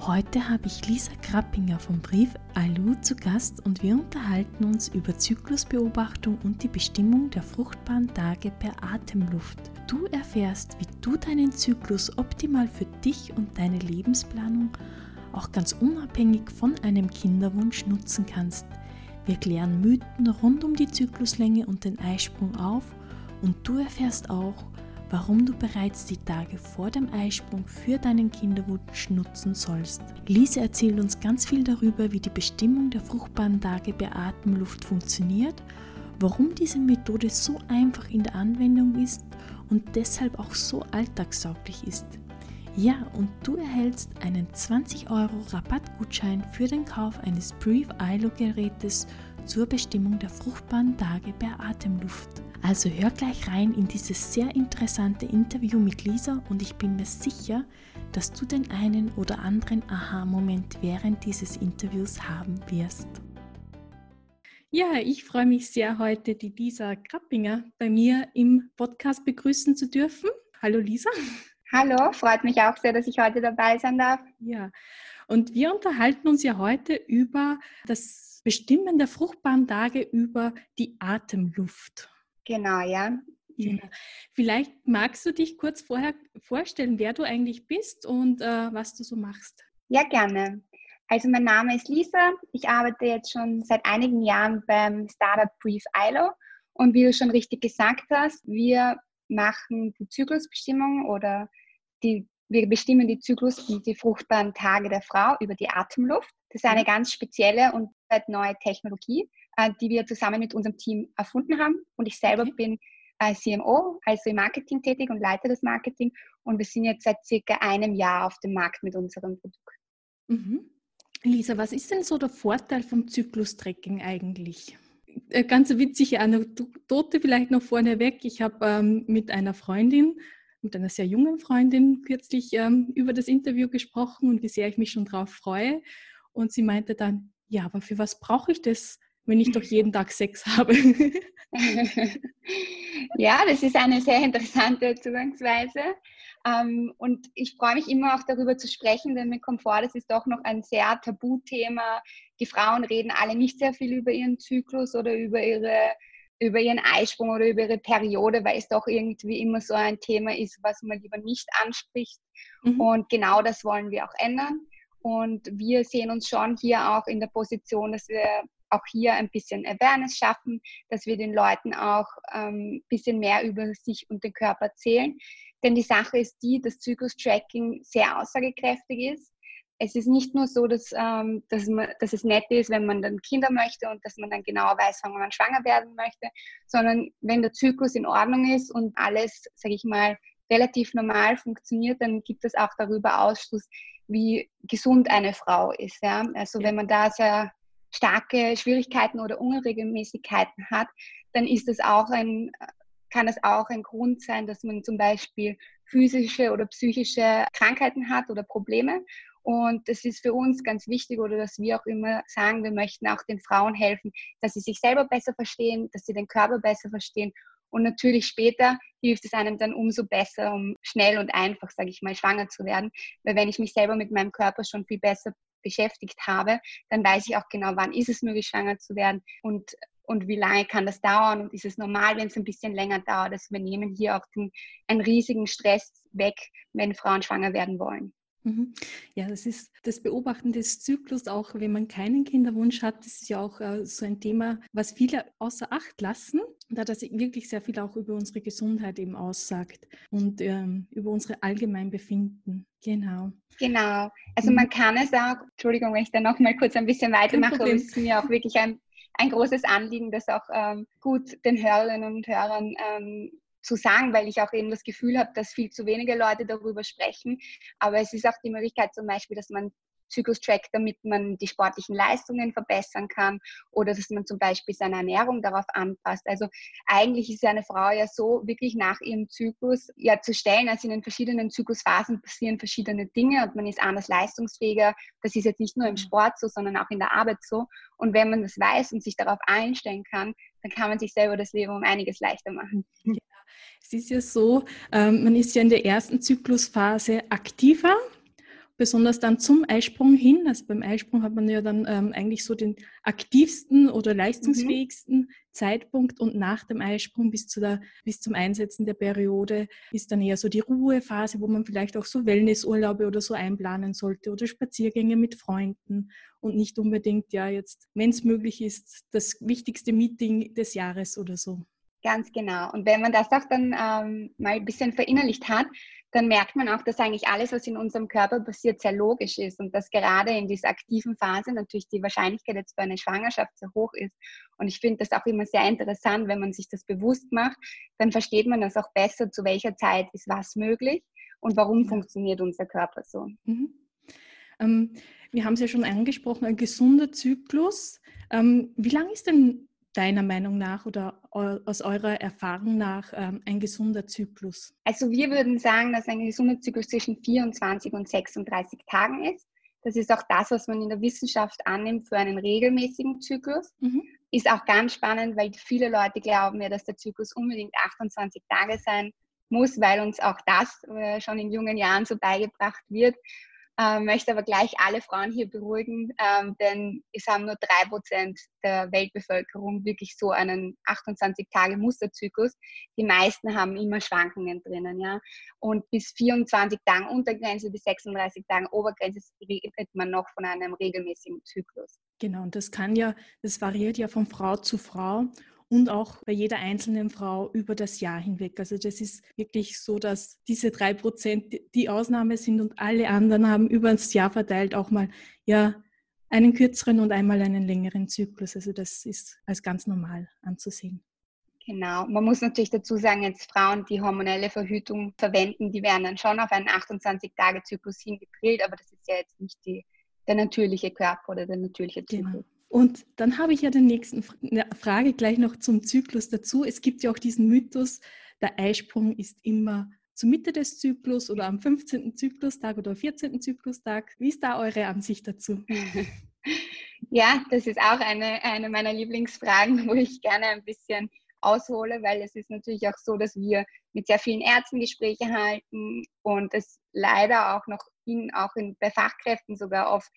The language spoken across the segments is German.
Heute habe ich Lisa Krappinger vom Brief Alu zu Gast und wir unterhalten uns über Zyklusbeobachtung und die Bestimmung der fruchtbaren Tage per Atemluft. Du erfährst, wie du deinen Zyklus optimal für dich und deine Lebensplanung auch ganz unabhängig von einem Kinderwunsch nutzen kannst. Wir klären Mythen rund um die Zykluslänge und den Eisprung auf und du erfährst auch, warum du bereits die Tage vor dem Eisprung für deinen Kinderwunsch nutzen sollst. Lise erzählt uns ganz viel darüber, wie die Bestimmung der fruchtbaren Tage bei Atemluft funktioniert, warum diese Methode so einfach in der Anwendung ist und deshalb auch so alltagssauglich ist. Ja, und du erhältst einen 20 Euro Rabattgutschein für den Kauf eines Brief ILO Gerätes zur Bestimmung der fruchtbaren Tage per Atemluft. Also hör gleich rein in dieses sehr interessante Interview mit Lisa und ich bin mir sicher, dass du den einen oder anderen Aha-Moment während dieses Interviews haben wirst. Ja, ich freue mich sehr, heute die Lisa Krappinger bei mir im Podcast begrüßen zu dürfen. Hallo Lisa. Hallo, freut mich auch sehr, dass ich heute dabei sein darf. Ja, und wir unterhalten uns ja heute über das Bestimmen der fruchtbaren Tage über die Atemluft. Genau, ja. Genau. Vielleicht magst du dich kurz vorher vorstellen, wer du eigentlich bist und äh, was du so machst. Ja, gerne. Also mein Name ist Lisa. Ich arbeite jetzt schon seit einigen Jahren beim Startup Brief ILO. Und wie du schon richtig gesagt hast, wir machen die Zyklusbestimmung oder die, wir bestimmen die Zyklus und die fruchtbaren Tage der Frau über die Atemluft. Das ist eine mhm. ganz spezielle und neue Technologie, äh, die wir zusammen mit unserem Team erfunden haben. Und ich selber bin als CMO, also im Marketing tätig und leite das Marketing. Und wir sind jetzt seit circa einem Jahr auf dem Markt mit unserem Produkt. Mhm. Lisa, was ist denn so der Vorteil vom Zyklus-Tracking eigentlich? Äh, ganz witzige Anekdote vielleicht noch vorneweg. Ich habe ähm, mit einer Freundin, mit einer sehr jungen Freundin kürzlich ähm, über das Interview gesprochen und wie sehr ich mich schon darauf freue. Und sie meinte dann, ja, aber für was brauche ich das, wenn ich doch jeden Tag Sex habe? ja, das ist eine sehr interessante Zugangsweise. Ähm, und ich freue mich immer auch darüber zu sprechen, denn mir kommt vor, das ist doch noch ein sehr Tabuthema. Die Frauen reden alle nicht sehr viel über ihren Zyklus oder über ihre über ihren Eisprung oder über ihre Periode, weil es doch irgendwie immer so ein Thema ist, was man lieber nicht anspricht. Mhm. Und genau das wollen wir auch ändern. Und wir sehen uns schon hier auch in der Position, dass wir auch hier ein bisschen Awareness schaffen, dass wir den Leuten auch ein ähm, bisschen mehr über sich und den Körper erzählen. Denn die Sache ist die, dass Zyklus-Tracking sehr aussagekräftig ist. Es ist nicht nur so, dass, ähm, dass, man, dass es nett ist, wenn man dann Kinder möchte und dass man dann genau weiß, wann man schwanger werden möchte, sondern wenn der Zyklus in Ordnung ist und alles, sage ich mal, relativ normal funktioniert, dann gibt es auch darüber Ausschluss, wie gesund eine Frau ist. Ja? Also wenn man da sehr starke Schwierigkeiten oder Unregelmäßigkeiten hat, dann ist das auch ein, kann es auch ein Grund sein, dass man zum Beispiel physische oder psychische Krankheiten hat oder Probleme. Und das ist für uns ganz wichtig oder dass wir auch immer sagen, wir möchten auch den Frauen helfen, dass sie sich selber besser verstehen, dass sie den Körper besser verstehen und natürlich später hilft es einem dann umso besser, um schnell und einfach, sage ich mal, schwanger zu werden. Weil wenn ich mich selber mit meinem Körper schon viel besser beschäftigt habe, dann weiß ich auch genau, wann ist es möglich, schwanger zu werden und, und wie lange kann das dauern und ist es normal, wenn es ein bisschen länger dauert. Also wir nehmen hier auch den, einen riesigen Stress weg, wenn Frauen schwanger werden wollen. Mhm. Ja, das ist das Beobachten des Zyklus, auch wenn man keinen Kinderwunsch hat, das ist ja auch äh, so ein Thema, was viele außer Acht lassen, da das wirklich sehr viel auch über unsere Gesundheit eben aussagt und ähm, über unsere Allgemeinbefinden. Genau. Genau. Also mhm. man kann es auch, Entschuldigung, wenn ich da noch mal kurz ein bisschen weitermache, aber es ist mir auch wirklich ein, ein großes Anliegen, das auch ähm, gut den Hörerinnen und Hörern ähm, zu sagen, weil ich auch eben das Gefühl habe, dass viel zu wenige Leute darüber sprechen. Aber es ist auch die Möglichkeit zum Beispiel, dass man Zyklus trackt, damit man die sportlichen Leistungen verbessern kann oder dass man zum Beispiel seine Ernährung darauf anpasst. Also eigentlich ist eine Frau ja so wirklich nach ihrem Zyklus ja zu stellen, also in den verschiedenen Zyklusphasen passieren verschiedene Dinge und man ist anders leistungsfähiger. Das ist jetzt nicht nur im Sport so, sondern auch in der Arbeit so. Und wenn man das weiß und sich darauf einstellen kann, dann kann man sich selber das Leben um einiges leichter machen. Ja, es ist ja so, ähm, man ist ja in der ersten Zyklusphase aktiver, besonders dann zum Eisprung hin. Also beim Eisprung hat man ja dann ähm, eigentlich so den aktivsten oder leistungsfähigsten mhm. Zeitpunkt und nach dem Eisprung bis, zu der, bis zum Einsetzen der Periode ist dann eher so die Ruhephase, wo man vielleicht auch so Wellnessurlaube oder so einplanen sollte oder Spaziergänge mit Freunden und nicht unbedingt ja jetzt, wenn es möglich ist, das wichtigste Meeting des Jahres oder so. Ganz genau. Und wenn man das auch dann ähm, mal ein bisschen verinnerlicht hat, dann merkt man auch, dass eigentlich alles, was in unserem Körper passiert, sehr logisch ist und dass gerade in dieser aktiven Phase natürlich die Wahrscheinlichkeit jetzt für eine Schwangerschaft sehr hoch ist. Und ich finde das auch immer sehr interessant, wenn man sich das bewusst macht, dann versteht man das auch besser, zu welcher Zeit ist was möglich und warum funktioniert unser Körper so. Mhm. Ähm, wir haben es ja schon angesprochen, ein gesunder Zyklus. Ähm, wie lange ist denn deiner Meinung nach oder aus eurer Erfahrung nach ähm, ein gesunder Zyklus? Also wir würden sagen, dass ein gesunder Zyklus zwischen 24 und 36 Tagen ist. Das ist auch das, was man in der Wissenschaft annimmt für einen regelmäßigen Zyklus. Mhm. Ist auch ganz spannend, weil viele Leute glauben ja, dass der Zyklus unbedingt 28 Tage sein muss, weil uns auch das äh, schon in jungen Jahren so beigebracht wird. Ähm, möchte aber gleich alle Frauen hier beruhigen, ähm, denn es haben nur drei Prozent der Weltbevölkerung wirklich so einen 28-Tage-Musterzyklus. Die meisten haben immer Schwankungen drinnen, ja. Und bis 24 Tagen Untergrenze, bis 36 Tagen Obergrenze redet man noch von einem regelmäßigen Zyklus. Genau, und das kann ja, das variiert ja von Frau zu Frau und auch bei jeder einzelnen Frau über das Jahr hinweg. Also das ist wirklich so, dass diese drei Prozent die Ausnahme sind und alle anderen haben über das Jahr verteilt auch mal ja einen kürzeren und einmal einen längeren Zyklus. Also das ist als ganz normal anzusehen. Genau. Man muss natürlich dazu sagen, jetzt Frauen, die hormonelle Verhütung verwenden, die werden dann schon auf einen 28-Tage-Zyklus hingedrillt, aber das ist ja jetzt nicht die, der natürliche Körper oder der natürliche genau. Zyklus. Genau. Und dann habe ich ja den nächsten Frage gleich noch zum Zyklus dazu. Es gibt ja auch diesen Mythos, der Eisprung ist immer zur Mitte des Zyklus oder am 15. Zyklustag oder 14. Zyklustag. Wie ist da eure Ansicht dazu? Ja, das ist auch eine, eine meiner Lieblingsfragen, wo ich gerne ein bisschen aushole, weil es ist natürlich auch so, dass wir mit sehr vielen Ärzten Gespräche halten und es leider auch noch in, auch in, bei Fachkräften sogar oft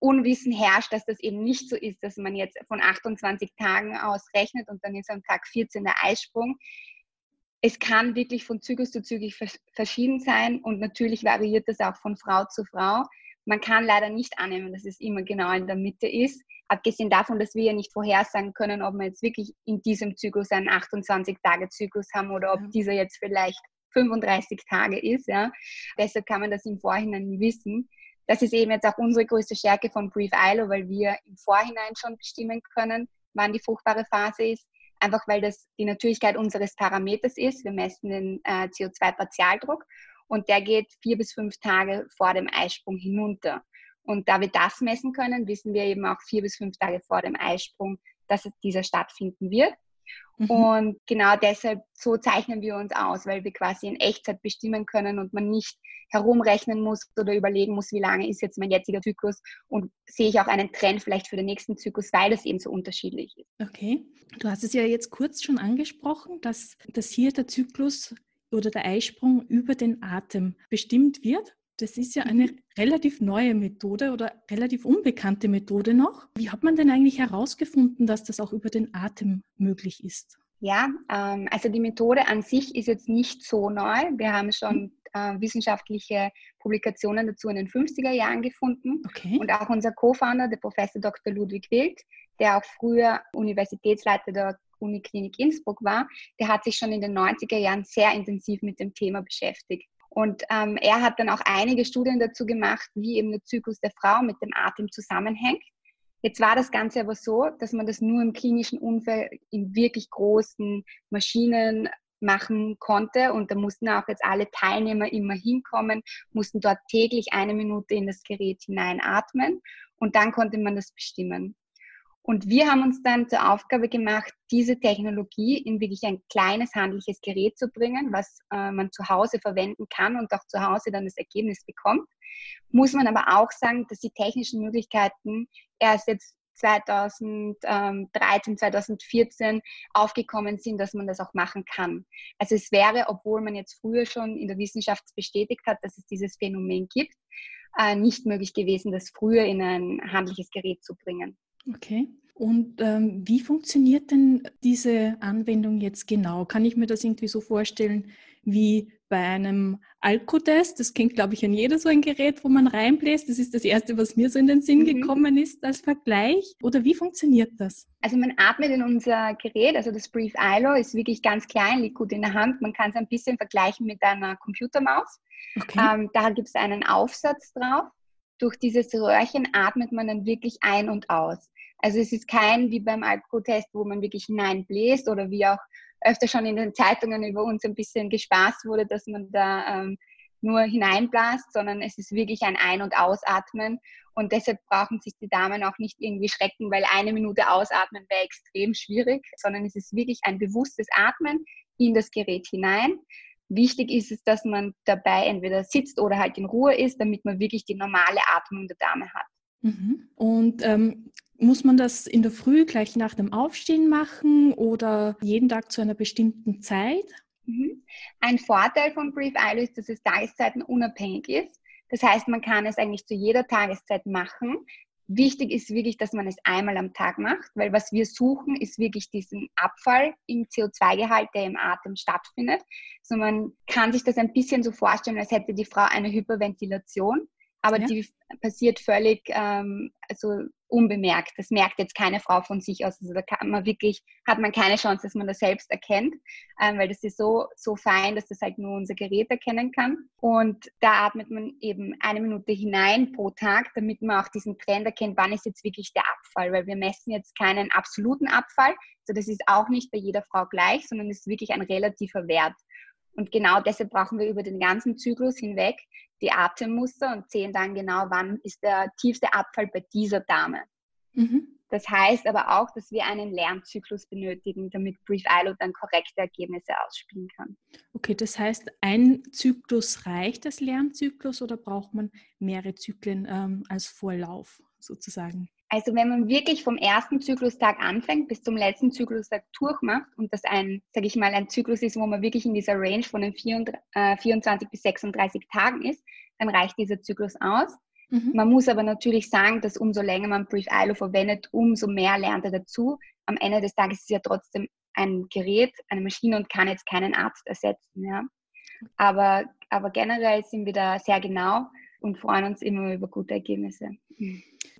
Unwissen herrscht, dass das eben nicht so ist, dass man jetzt von 28 Tagen aus rechnet und dann ist am Tag 14 der Eisprung. Es kann wirklich von Zyklus zu Zyklus verschieden sein und natürlich variiert das auch von Frau zu Frau. Man kann leider nicht annehmen, dass es immer genau in der Mitte ist. Abgesehen davon, dass wir ja nicht vorhersagen können, ob wir jetzt wirklich in diesem Zyklus einen 28-Tage-Zyklus haben oder ob dieser jetzt vielleicht 35 Tage ist. Ja. Deshalb kann man das im Vorhinein wissen das ist eben jetzt auch unsere größte Stärke von Brief ILO, weil wir im Vorhinein schon bestimmen können, wann die fruchtbare Phase ist. Einfach weil das die Natürlichkeit unseres Parameters ist. Wir messen den äh, CO2-Partialdruck und der geht vier bis fünf Tage vor dem Eisprung hinunter. Und da wir das messen können, wissen wir eben auch vier bis fünf Tage vor dem Eisprung, dass dieser stattfinden wird. Mhm. Und genau deshalb, so zeichnen wir uns aus, weil wir quasi in Echtzeit bestimmen können und man nicht herumrechnen muss oder überlegen muss, wie lange ist jetzt mein jetziger Zyklus und sehe ich auch einen Trend vielleicht für den nächsten Zyklus, weil das eben so unterschiedlich ist. Okay, du hast es ja jetzt kurz schon angesprochen, dass, dass hier der Zyklus oder der Eisprung über den Atem bestimmt wird. Das ist ja eine mhm. relativ neue Methode oder relativ unbekannte Methode noch. Wie hat man denn eigentlich herausgefunden, dass das auch über den Atem möglich ist? Ja, ähm, also die Methode an sich ist jetzt nicht so neu. Wir haben schon äh, wissenschaftliche Publikationen dazu in den 50er Jahren gefunden. Okay. Und auch unser Co-Founder, der Professor Dr. Ludwig Wild, der auch früher Universitätsleiter der Uniklinik Innsbruck war, der hat sich schon in den 90er Jahren sehr intensiv mit dem Thema beschäftigt. Und ähm, er hat dann auch einige Studien dazu gemacht, wie eben der Zyklus der Frau mit dem Atem zusammenhängt. Jetzt war das Ganze aber so, dass man das nur im klinischen Umfeld in wirklich großen Maschinen machen konnte und da mussten auch jetzt alle Teilnehmer immer hinkommen, mussten dort täglich eine Minute in das Gerät hineinatmen und dann konnte man das bestimmen. Und wir haben uns dann zur Aufgabe gemacht, diese Technologie in wirklich ein kleines handliches Gerät zu bringen, was äh, man zu Hause verwenden kann und auch zu Hause dann das Ergebnis bekommt. Muss man aber auch sagen, dass die technischen Möglichkeiten erst jetzt 2013, 2014 aufgekommen sind, dass man das auch machen kann. Also es wäre, obwohl man jetzt früher schon in der Wissenschaft bestätigt hat, dass es dieses Phänomen gibt, äh, nicht möglich gewesen, das früher in ein handliches Gerät zu bringen. Okay. Und ähm, wie funktioniert denn diese Anwendung jetzt genau? Kann ich mir das irgendwie so vorstellen wie bei einem Alkotest? Das kennt, glaube ich, an jeder so ein Gerät, wo man reinbläst. Das ist das Erste, was mir so in den Sinn mhm. gekommen ist als Vergleich. Oder wie funktioniert das? Also man atmet in unser Gerät, also das Brief ILO ist wirklich ganz klein, liegt gut in der Hand. Man kann es ein bisschen vergleichen mit einer Computermaus. Okay. Ähm, da gibt es einen Aufsatz drauf. Durch dieses Röhrchen atmet man dann wirklich ein und aus. Also es ist kein wie beim Alkotest, wo man wirklich hineinbläst oder wie auch öfter schon in den Zeitungen über uns ein bisschen gespaßt wurde, dass man da ähm, nur hineinbläst, sondern es ist wirklich ein Ein- und Ausatmen. Und deshalb brauchen sich die Damen auch nicht irgendwie schrecken, weil eine Minute ausatmen wäre extrem schwierig, sondern es ist wirklich ein bewusstes Atmen in das Gerät hinein. Wichtig ist es, dass man dabei entweder sitzt oder halt in Ruhe ist, damit man wirklich die normale Atmung der Dame hat. Mhm. Und ähm, muss man das in der Früh gleich nach dem Aufstehen machen oder jeden Tag zu einer bestimmten Zeit? Mhm. Ein Vorteil von Brief ILO ist, dass es tageszeitenunabhängig ist. Das heißt, man kann es eigentlich zu jeder Tageszeit machen. Wichtig ist wirklich, dass man es einmal am Tag macht, weil was wir suchen, ist wirklich diesen Abfall im CO2-Gehalt, der im Atem stattfindet. So man kann sich das ein bisschen so vorstellen, als hätte die Frau eine Hyperventilation aber ja. die passiert völlig ähm, also unbemerkt. Das merkt jetzt keine Frau von sich aus. Also da kann man wirklich, hat man keine Chance, dass man das selbst erkennt, ähm, weil das ist so, so fein, dass das halt nur unser Gerät erkennen kann. Und da atmet man eben eine Minute hinein pro Tag, damit man auch diesen Trend erkennt, wann ist jetzt wirklich der Abfall, weil wir messen jetzt keinen absoluten Abfall. Also das ist auch nicht bei jeder Frau gleich, sondern es ist wirklich ein relativer Wert. Und genau deshalb brauchen wir über den ganzen Zyklus hinweg die Atemmuster und sehen dann genau, wann ist der tiefste Abfall bei dieser Dame. Mhm. Das heißt aber auch, dass wir einen Lernzyklus benötigen, damit Brief ILO dann korrekte Ergebnisse ausspielen kann. Okay, das heißt, ein Zyklus reicht als Lernzyklus oder braucht man mehrere Zyklen ähm, als Vorlauf sozusagen? Also wenn man wirklich vom ersten Zyklustag anfängt bis zum letzten Zyklustag durchmacht und das ein, sage ich mal, ein Zyklus ist, wo man wirklich in dieser Range von den 24 äh, bis 36 Tagen ist, dann reicht dieser Zyklus aus. Mhm. Man muss aber natürlich sagen, dass umso länger man Brief ILO verwendet, umso mehr lernt er dazu. Am Ende des Tages ist es ja trotzdem ein Gerät, eine Maschine und kann jetzt keinen Arzt ersetzen. Ja. Aber, aber generell sind wir da sehr genau und freuen uns immer über gute Ergebnisse.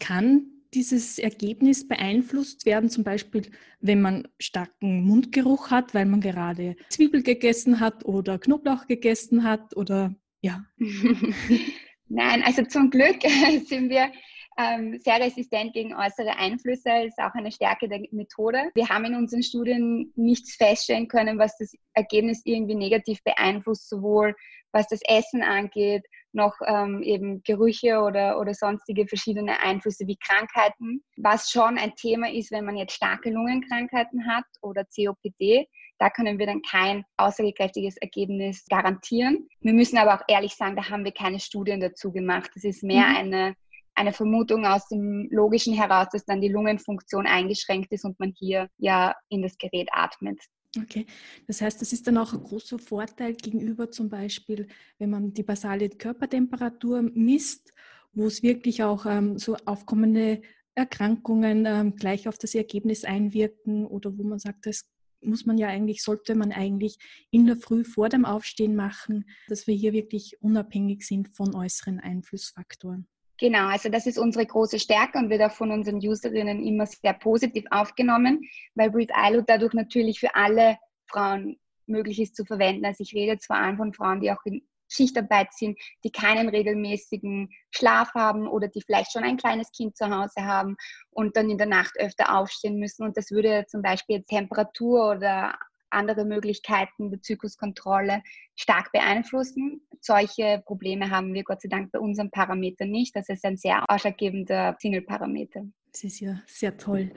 Kann dieses Ergebnis beeinflusst werden, zum Beispiel wenn man starken Mundgeruch hat, weil man gerade Zwiebel gegessen hat oder Knoblauch gegessen hat oder ja? Nein, also zum Glück sind wir ähm, sehr resistent gegen äußere Einflüsse, ist auch eine Stärke der Methode. Wir haben in unseren Studien nichts feststellen können, was das Ergebnis irgendwie negativ beeinflusst, sowohl was das Essen angeht, noch ähm, eben Gerüche oder, oder sonstige verschiedene Einflüsse wie Krankheiten. Was schon ein Thema ist, wenn man jetzt starke Lungenkrankheiten hat oder COPD, da können wir dann kein aussagekräftiges Ergebnis garantieren. Wir müssen aber auch ehrlich sagen, da haben wir keine Studien dazu gemacht. Das ist mehr mhm. eine, eine Vermutung aus dem Logischen heraus, dass dann die Lungenfunktion eingeschränkt ist und man hier ja in das Gerät atmet. Okay, das heißt, das ist dann auch ein großer Vorteil gegenüber zum Beispiel, wenn man die basale Körpertemperatur misst, wo es wirklich auch ähm, so aufkommende Erkrankungen ähm, gleich auf das Ergebnis einwirken oder wo man sagt, es muss man ja eigentlich, sollte man eigentlich in der Früh vor dem Aufstehen machen, dass wir hier wirklich unabhängig sind von äußeren Einflussfaktoren. Genau, also das ist unsere große Stärke und wird auch von unseren Userinnen immer sehr positiv aufgenommen, weil Breathe ILO dadurch natürlich für alle Frauen möglich ist zu verwenden. Also ich rede zwar an von Frauen, die auch in Schichtarbeit sind, die keinen regelmäßigen Schlaf haben oder die vielleicht schon ein kleines Kind zu Hause haben und dann in der Nacht öfter aufstehen müssen. Und das würde zum Beispiel Temperatur oder andere Möglichkeiten der Zykluskontrolle stark beeinflussen. Solche Probleme haben wir Gott sei Dank bei unserem Parameter nicht. Das ist ein sehr ausschlaggebender Single-Parameter. Das ist ja sehr toll.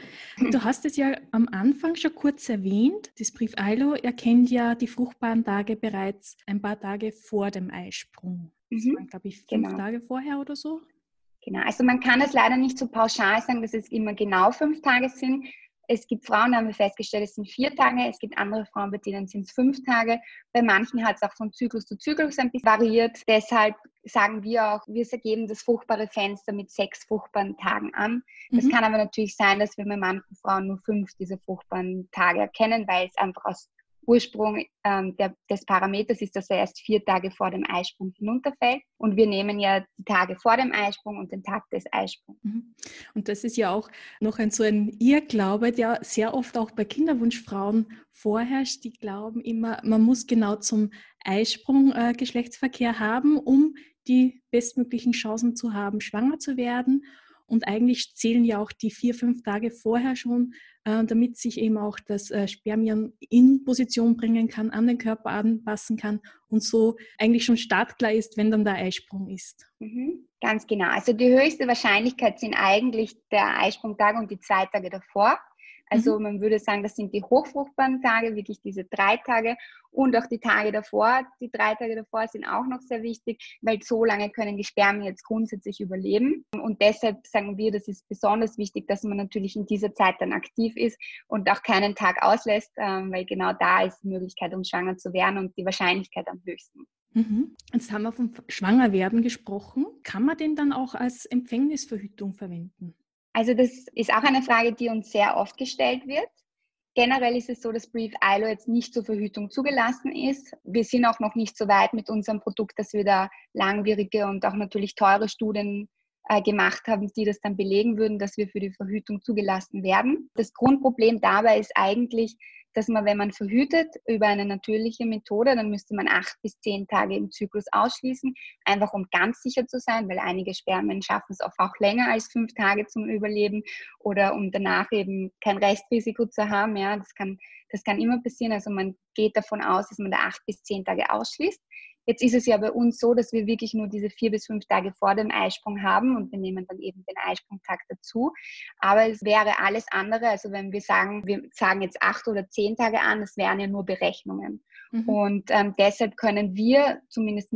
Du hast es ja am Anfang schon kurz erwähnt. Das Brief ILO erkennt ja die fruchtbaren Tage bereits ein paar Tage vor dem Eisprung. Das mhm. waren, glaube ich, fünf genau. Tage vorher oder so. Genau, also man kann es leider nicht so pauschal sagen, dass es immer genau fünf Tage sind. Es gibt Frauen, da haben wir festgestellt, es sind vier Tage. Es gibt andere Frauen, bei denen sind es fünf Tage. Bei manchen hat es auch von Zyklus zu Zyklus ein bisschen variiert. Deshalb sagen wir auch, wir geben das fruchtbare Fenster mit sechs fruchtbaren Tagen an. Das mhm. kann aber natürlich sein, dass wir bei manchen Frauen nur fünf dieser fruchtbaren Tage erkennen, weil es einfach aus Ursprung ähm, der, des Parameters ist, dass er erst vier Tage vor dem Eisprung hinunterfällt. Und wir nehmen ja die Tage vor dem Eisprung und den Tag des Eisprungs. Mhm. Und das ist ja auch noch ein so ein Irrglaube, der sehr oft auch bei Kinderwunschfrauen vorherrscht. Die glauben immer, man muss genau zum Eisprung äh, Geschlechtsverkehr haben, um die bestmöglichen Chancen zu haben, schwanger zu werden. Und eigentlich zählen ja auch die vier, fünf Tage vorher schon, äh, damit sich eben auch das äh, Spermium in Position bringen kann, an den Körper anpassen kann und so eigentlich schon startklar ist, wenn dann der Eisprung ist. Mhm, ganz genau. Also die höchste Wahrscheinlichkeit sind eigentlich der Eisprungtag und die zwei Tage davor. Also mhm. man würde sagen, das sind die hochfruchtbaren Tage, wirklich diese drei Tage und auch die Tage davor. Die drei Tage davor sind auch noch sehr wichtig, weil so lange können die Spermien jetzt grundsätzlich überleben. Und deshalb sagen wir, das ist besonders wichtig, dass man natürlich in dieser Zeit dann aktiv ist und auch keinen Tag auslässt, ähm, weil genau da ist die Möglichkeit, um schwanger zu werden und die Wahrscheinlichkeit am höchsten. Mhm. Jetzt haben wir vom Schwangerwerden gesprochen. Kann man den dann auch als Empfängnisverhütung verwenden? Also das ist auch eine Frage, die uns sehr oft gestellt wird. Generell ist es so, dass Brief ILO jetzt nicht zur Verhütung zugelassen ist. Wir sind auch noch nicht so weit mit unserem Produkt, dass wir da langwierige und auch natürlich teure Studien äh, gemacht haben, die das dann belegen würden, dass wir für die Verhütung zugelassen werden. Das Grundproblem dabei ist eigentlich, dass man, wenn man verhütet über eine natürliche Methode, dann müsste man acht bis zehn Tage im Zyklus ausschließen, einfach um ganz sicher zu sein, weil einige Spermien schaffen es auch, auch länger als fünf Tage zum Überleben oder um danach eben kein Restrisiko zu haben. Ja, das kann, das kann immer passieren. Also man geht davon aus, dass man da acht bis zehn Tage ausschließt. Jetzt ist es ja bei uns so, dass wir wirklich nur diese vier bis fünf Tage vor dem Eisprung haben und wir nehmen dann eben den Eisprungtag dazu. Aber es wäre alles andere, also wenn wir sagen, wir sagen jetzt acht oder zehn Tage an, das wären ja nur Berechnungen. Mhm. Und ähm, deshalb können wir zumindest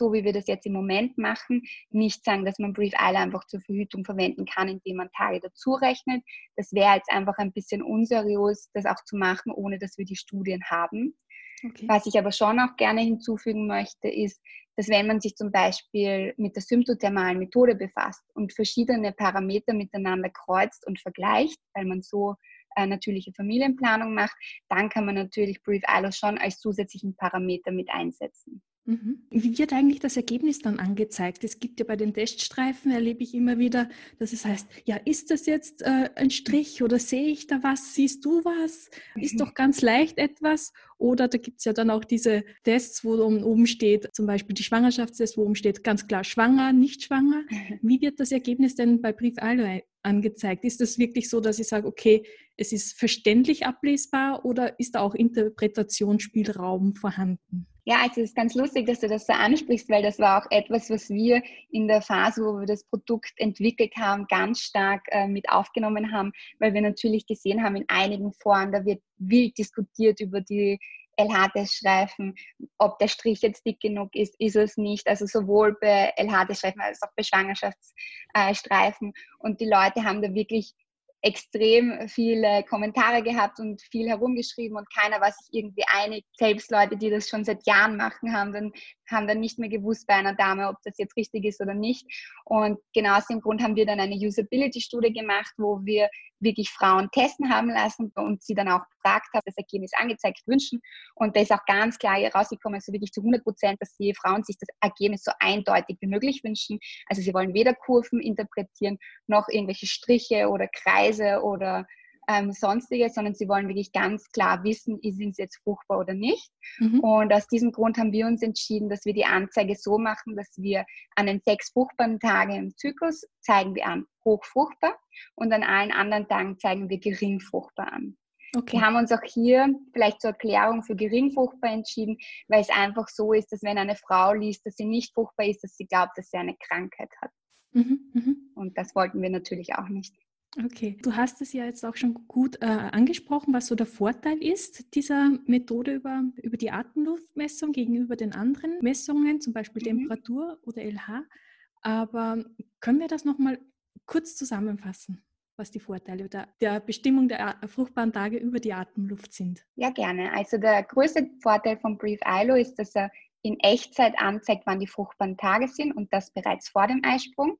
so wie wir das jetzt im Moment machen, nicht sagen, dass man Brief Isle einfach zur Verhütung verwenden kann, indem man Tage dazu rechnet. Das wäre jetzt einfach ein bisschen unseriös, das auch zu machen, ohne dass wir die Studien haben. Okay. Was ich aber schon auch gerne hinzufügen möchte, ist, dass wenn man sich zum Beispiel mit der symptothermalen Methode befasst und verschiedene Parameter miteinander kreuzt und vergleicht, weil man so äh, natürliche Familienplanung macht, dann kann man natürlich Brief ILO schon als zusätzlichen Parameter mit einsetzen. Mhm. Wie wird eigentlich das Ergebnis dann angezeigt? Es gibt ja bei den Teststreifen, erlebe ich immer wieder, dass es heißt, ja, ist das jetzt äh, ein Strich oder sehe ich da was? Siehst du was? Ist mhm. doch ganz leicht etwas. Oder da gibt es ja dann auch diese Tests, wo oben steht, zum Beispiel die Schwangerschaftstest, wo oben steht ganz klar schwanger, nicht schwanger. Wie wird das Ergebnis denn bei Brief Allo angezeigt? Ist das wirklich so, dass ich sage, okay, es ist verständlich ablesbar oder ist da auch Interpretationsspielraum vorhanden? Ja, also es ist ganz lustig, dass du das so ansprichst, weil das war auch etwas, was wir in der Phase, wo wir das Produkt entwickelt haben, ganz stark äh, mit aufgenommen haben, weil wir natürlich gesehen haben, in einigen Foren, da wird wild diskutiert über die LHT-Streifen, ob der Strich jetzt dick genug ist, ist es nicht. Also sowohl bei LHT-Streifen als auch bei Schwangerschaftsstreifen. Und die Leute haben da wirklich extrem viele Kommentare gehabt und viel herumgeschrieben und keiner war sich irgendwie einig. Selbst Leute, die das schon seit Jahren machen, haben dann, haben dann nicht mehr gewusst bei einer Dame, ob das jetzt richtig ist oder nicht. Und genau aus dem Grund haben wir dann eine Usability-Studie gemacht, wo wir wirklich Frauen testen haben lassen und sie dann auch gefragt haben, das Ergebnis angezeigt wünschen. Und da ist auch ganz klar herausgekommen, also wirklich zu 100 Prozent, dass die Frauen sich das Ergebnis so eindeutig wie möglich wünschen. Also sie wollen weder Kurven interpretieren, noch irgendwelche Striche oder Kreise oder ähm, sonstiges, sondern sie wollen wirklich ganz klar wissen, sind sie jetzt fruchtbar oder nicht. Mhm. Und aus diesem Grund haben wir uns entschieden, dass wir die Anzeige so machen, dass wir an den sechs fruchtbaren Tagen im Zyklus zeigen wir an hochfruchtbar und an allen anderen Tagen zeigen wir geringfruchtbar an. Okay. Wir haben uns auch hier vielleicht zur Erklärung für geringfruchtbar entschieden, weil es einfach so ist, dass wenn eine Frau liest, dass sie nicht fruchtbar ist, dass sie glaubt, dass sie eine Krankheit hat. Mhm, mh. Und das wollten wir natürlich auch nicht. Okay, du hast es ja jetzt auch schon gut äh, angesprochen, was so der Vorteil ist dieser Methode über, über die Atemluftmessung gegenüber den anderen Messungen, zum Beispiel mhm. Temperatur oder LH. Aber können wir das nochmal kurz zusammenfassen, was die Vorteile der, der Bestimmung der fruchtbaren Tage über die Atemluft sind? Ja, gerne. Also der größte Vorteil von Brief ILO ist, dass er in Echtzeit anzeigt, wann die fruchtbaren Tage sind und das bereits vor dem Eisprung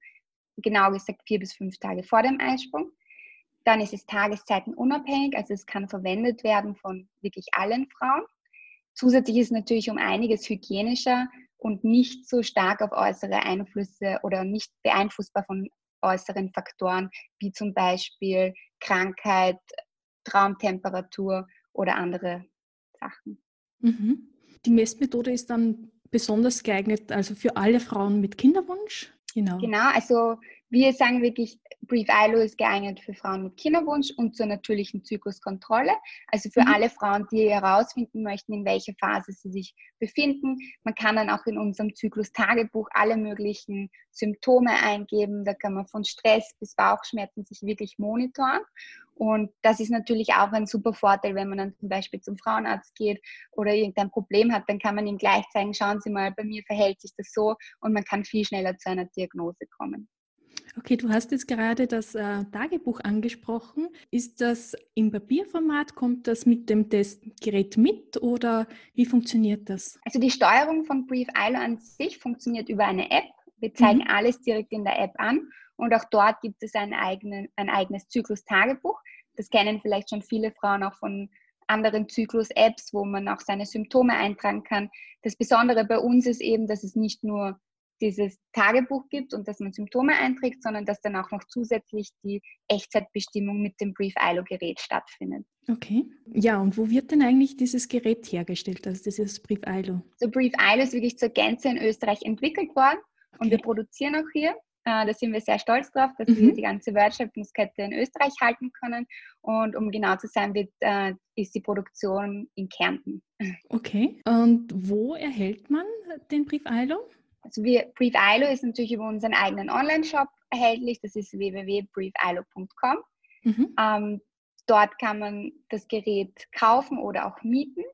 genau gesagt vier bis fünf Tage vor dem Eisprung. Dann ist es tageszeitenunabhängig, also es kann verwendet werden von wirklich allen Frauen. Zusätzlich ist es natürlich um einiges hygienischer und nicht so stark auf äußere Einflüsse oder nicht beeinflussbar von äußeren Faktoren wie zum Beispiel Krankheit, Traumtemperatur oder andere Sachen. Mhm. Die Messmethode ist dann besonders geeignet, also für alle Frauen mit Kinderwunsch? Genau. Genau, also wir sagen wirklich, Brief ILO ist geeignet für Frauen mit Kinderwunsch und zur natürlichen Zykluskontrolle. Also für mhm. alle Frauen, die herausfinden möchten, in welcher Phase sie sich befinden. Man kann dann auch in unserem Zyklus-Tagebuch alle möglichen Symptome eingeben. Da kann man von Stress bis Bauchschmerzen sich wirklich monitoren. Und das ist natürlich auch ein super Vorteil, wenn man dann zum Beispiel zum Frauenarzt geht oder irgendein Problem hat, dann kann man ihm gleich zeigen, schauen Sie mal, bei mir verhält sich das so und man kann viel schneller zu einer Diagnose kommen. Okay, du hast jetzt gerade das äh, Tagebuch angesprochen. Ist das im Papierformat? Kommt das mit dem Testgerät mit oder wie funktioniert das? Also die Steuerung von Brief ILO an sich funktioniert über eine App. Wir zeigen mhm. alles direkt in der App an und auch dort gibt es ein, eigenen, ein eigenes Zyklus-Tagebuch. Das kennen vielleicht schon viele Frauen auch von anderen Zyklus-Apps, wo man auch seine Symptome eintragen kann. Das Besondere bei uns ist eben, dass es nicht nur dieses Tagebuch gibt und dass man Symptome einträgt, sondern dass dann auch noch zusätzlich die Echtzeitbestimmung mit dem Brief ILO-Gerät stattfindet. Okay. Ja, und wo wird denn eigentlich dieses Gerät hergestellt, also dieses Brief ILO? So Brief ILO ist wirklich zur Gänze in Österreich entwickelt worden okay. und wir produzieren auch hier. Äh, da sind wir sehr stolz drauf, dass mhm. wir die ganze Wertschöpfungskette in Österreich halten können. Und um genau zu sein, wird, äh, ist die Produktion in Kärnten. Okay. Und wo erhält man den Brief ILO? Also wir, Brief ILO ist natürlich über unseren eigenen Online-Shop erhältlich. Das ist www.briefilo.com. Mhm. Ähm, dort kann man das Gerät kaufen oder auch mieten.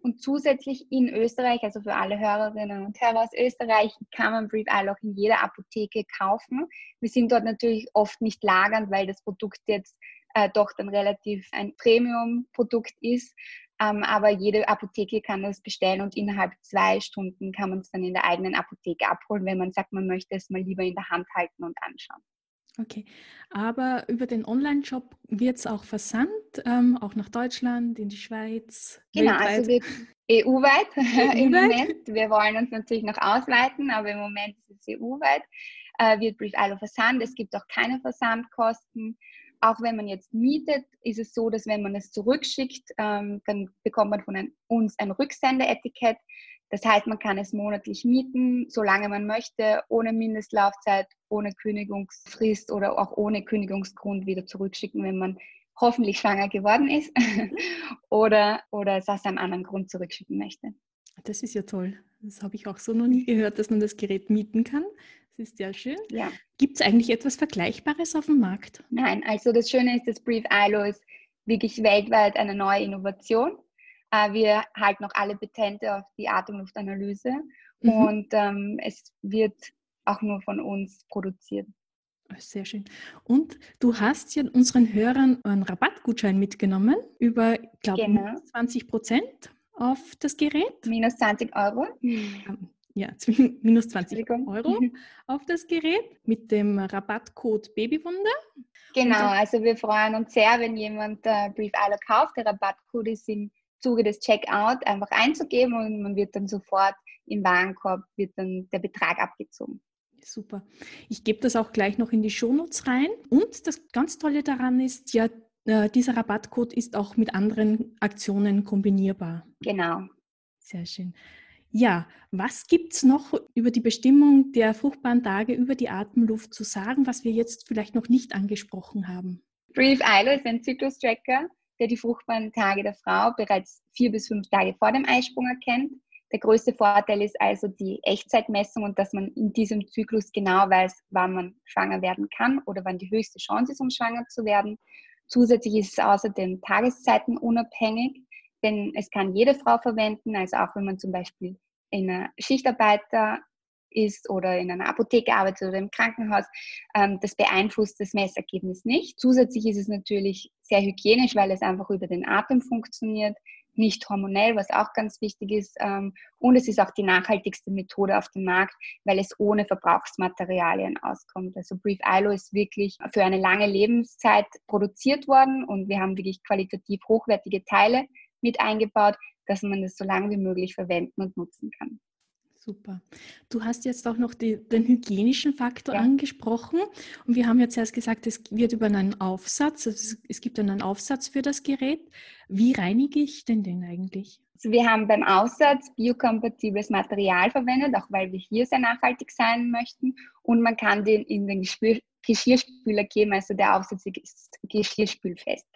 Und zusätzlich in Österreich, also für alle Hörerinnen und Hörer aus Österreich, kann man Brief ILO auch in jeder Apotheke kaufen. Wir sind dort natürlich oft nicht lagernd, weil das Produkt jetzt äh, doch dann relativ ein Premium-Produkt ist. Ähm, aber jede Apotheke kann das bestellen und innerhalb zwei Stunden kann man es dann in der eigenen Apotheke abholen, wenn man sagt, man möchte es mal lieber in der Hand halten und anschauen. Okay, aber über den Online-Shop wird es auch versandt, ähm, auch nach Deutschland, in die Schweiz. Genau, weltweit. also wird EU-weit EU im Moment. Wir wollen uns natürlich noch ausweiten, aber im Moment ist es EU-weit. Äh, wird Brief ILO versandt. Es gibt auch keine Versandkosten. Auch wenn man jetzt mietet, ist es so, dass wenn man es zurückschickt, ähm, dann bekommt man von ein, uns ein Rücksendeetikett. Das heißt, man kann es monatlich mieten, solange man möchte, ohne Mindestlaufzeit, ohne Kündigungsfrist oder auch ohne Kündigungsgrund wieder zurückschicken, wenn man hoffentlich schwanger geworden ist oder, oder es aus einem anderen Grund zurückschicken möchte. Das ist ja toll. Das habe ich auch so noch nie gehört, dass man das Gerät mieten kann. Das ist sehr schön. Ja. Gibt es eigentlich etwas Vergleichbares auf dem Markt? Nein, also das Schöne ist, dass Brief ILO ist wirklich weltweit eine neue Innovation. Äh, wir halten noch alle Patente auf die Atemluftanalyse mhm. und ähm, es wird auch nur von uns produziert. Sehr schön. Und du hast ja unseren Hörern einen Rabattgutschein mitgenommen über, glaube ich, genau. 20 Prozent auf das Gerät. Minus 20 Euro. Mhm. ja, minus 20 Euro auf das Gerät mit dem Rabattcode Babywunder. Genau, also wir freuen uns sehr, wenn jemand äh, Brief Isle kauft. Der Rabattcode ist im Zuge des Checkout einfach einzugeben und man wird dann sofort im Warenkorb wird dann der Betrag abgezogen. Super. Ich gebe das auch gleich noch in die Shownotes rein. Und das ganz Tolle daran ist ja, äh, dieser Rabattcode ist auch mit anderen Aktionen kombinierbar. Genau. Sehr schön. Ja, was gibt es noch über die Bestimmung der fruchtbaren Tage über die Atemluft zu sagen, was wir jetzt vielleicht noch nicht angesprochen haben? Brief ILO ist ein Zyklus-Tracker, der die fruchtbaren Tage der Frau bereits vier bis fünf Tage vor dem Eisprung erkennt. Der größte Vorteil ist also die Echtzeitmessung und dass man in diesem Zyklus genau weiß, wann man schwanger werden kann oder wann die höchste Chance ist, um schwanger zu werden. Zusätzlich ist es außerdem tageszeitenunabhängig, denn es kann jede Frau verwenden, also auch wenn man zum Beispiel in einer Schichtarbeiter ist oder in einer Apotheke arbeitet oder im Krankenhaus, ähm, das beeinflusst das Messergebnis nicht. Zusätzlich ist es natürlich sehr hygienisch, weil es einfach über den Atem funktioniert, nicht hormonell, was auch ganz wichtig ist. Ähm, und es ist auch die nachhaltigste Methode auf dem Markt, weil es ohne Verbrauchsmaterialien auskommt. Also Brief ILO ist wirklich für eine lange Lebenszeit produziert worden und wir haben wirklich qualitativ hochwertige Teile mit eingebaut, dass man das so lange wie möglich verwenden und nutzen kann. Super. Du hast jetzt auch noch die, den hygienischen Faktor ja. angesprochen. Und wir haben jetzt erst gesagt, es wird über einen Aufsatz, also es gibt einen Aufsatz für das Gerät. Wie reinige ich denn den eigentlich? Also wir haben beim Aufsatz biokompatibles Material verwendet, auch weil wir hier sehr nachhaltig sein möchten. Und man kann den in den Geschirr Geschirrspüler geben, also der Aufsatz ist geschirrspülfest.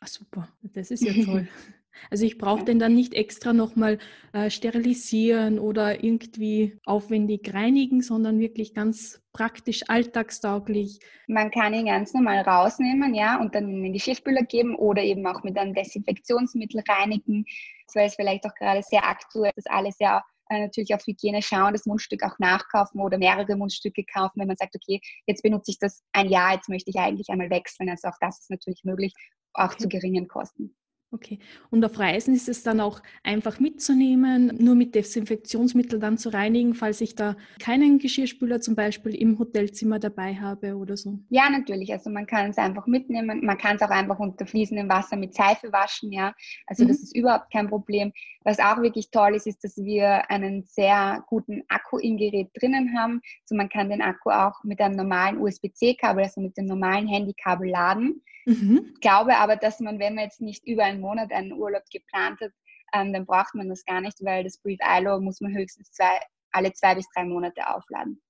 Ach, super, das ist ja toll. Also ich brauche den dann nicht extra nochmal äh, sterilisieren oder irgendwie aufwendig reinigen, sondern wirklich ganz praktisch alltagstauglich. Man kann ihn ganz normal rausnehmen, ja, und dann in den Geschirrspüler geben oder eben auch mit einem Desinfektionsmittel reinigen. Das wäre es vielleicht auch gerade sehr aktuell, dass alle sehr äh, natürlich auf Hygiene schauen, das Mundstück auch nachkaufen oder mehrere Mundstücke kaufen, wenn man sagt, okay, jetzt benutze ich das ein Jahr, jetzt möchte ich eigentlich einmal wechseln. Also auch das ist natürlich möglich, auch okay. zu geringen Kosten. Okay. Und auf Reisen ist es dann auch einfach mitzunehmen, nur mit Desinfektionsmittel dann zu reinigen, falls ich da keinen Geschirrspüler zum Beispiel im Hotelzimmer dabei habe oder so? Ja, natürlich. Also man kann es einfach mitnehmen. Man kann es auch einfach unter fließendem Wasser mit Seife waschen, ja. Also mhm. das ist überhaupt kein Problem. Was auch wirklich toll ist, ist, dass wir einen sehr guten Akku im Gerät drinnen haben. Also man kann den Akku auch mit einem normalen USB-C-Kabel, also mit dem normalen Handykabel laden. Mhm. Ich glaube aber, dass man, wenn man jetzt nicht über einen Monat einen Urlaub geplant hat, ähm, dann braucht man das gar nicht, weil das Brief ILO muss man höchstens zwei, alle zwei bis drei Monate aufladen.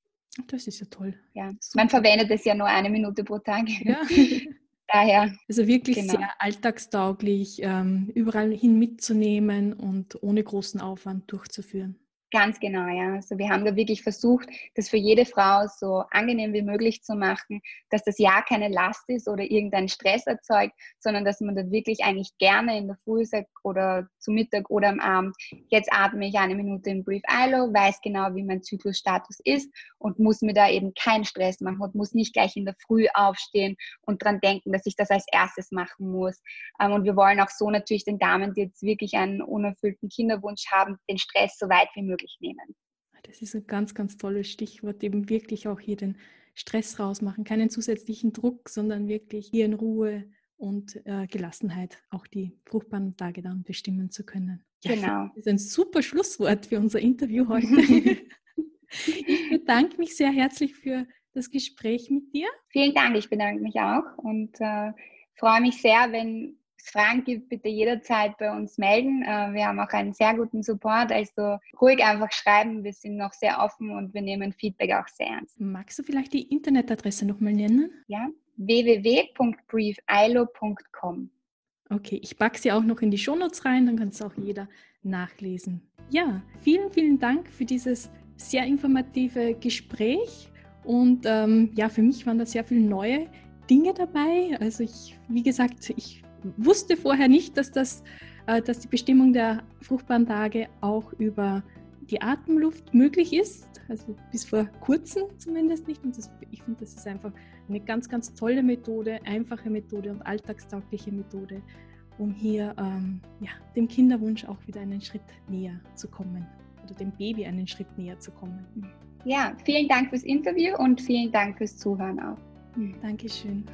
Das ist ja toll. Ja. Man verwendet es ja nur eine Minute pro Tag. Ja. Daher. Also wirklich genau. sehr alltagstauglich, ähm, überall hin mitzunehmen und ohne großen Aufwand durchzuführen. Ganz genau, ja. Also wir haben da wirklich versucht, das für jede Frau so angenehm wie möglich zu machen, dass das ja keine Last ist oder irgendeinen Stress erzeugt, sondern dass man da wirklich eigentlich gerne in der Früh sagt oder zu Mittag oder am Abend, jetzt atme ich eine Minute im Brief ILO, weiß genau, wie mein Zyklusstatus ist und muss mir da eben keinen Stress machen und muss nicht gleich in der Früh aufstehen und dran denken, dass ich das als erstes machen muss. Ähm, und wir wollen auch so natürlich den Damen, die jetzt wirklich einen unerfüllten Kinderwunsch haben, den Stress so weit wie möglich wirklich nehmen. Das ist ein ganz, ganz tolles Stichwort, eben wirklich auch hier den Stress rausmachen, keinen zusätzlichen Druck, sondern wirklich hier in Ruhe und äh, Gelassenheit auch die fruchtbaren Tage dann bestimmen zu können. Ja, genau. Das ist ein super Schlusswort für unser Interview heute. ich bedanke mich sehr herzlich für das Gespräch mit dir. Vielen Dank, ich bedanke mich auch und äh, freue mich sehr, wenn es Fragen gibt, bitte jederzeit bei uns melden. Äh, wir haben auch einen sehr guten Support, also ruhig einfach schreiben. Wir sind noch sehr offen und wir nehmen Feedback auch sehr ernst. Magst du vielleicht die Internetadresse nochmal nennen? Ja, www.briefilo.com. Okay, ich packe sie auch noch in die Shownotes rein, dann kann es auch jeder nachlesen. Ja, vielen, vielen Dank für dieses sehr informative Gespräch. Und ähm, ja, für mich waren da sehr viele neue Dinge dabei. Also ich, wie gesagt, ich wusste vorher nicht, dass, das, äh, dass die Bestimmung der fruchtbaren Tage auch über die Atemluft möglich ist. Also bis vor kurzem zumindest nicht. Und das, ich finde, das ist einfach eine ganz, ganz tolle Methode, einfache Methode und alltagstaugliche Methode, um hier ähm, ja, dem Kinderwunsch auch wieder einen Schritt näher zu kommen. oder dem Baby einen Schritt näher zu kommen. Ja, vielen Dank fürs Interview und vielen Dank fürs Zuhören auch. Dankeschön.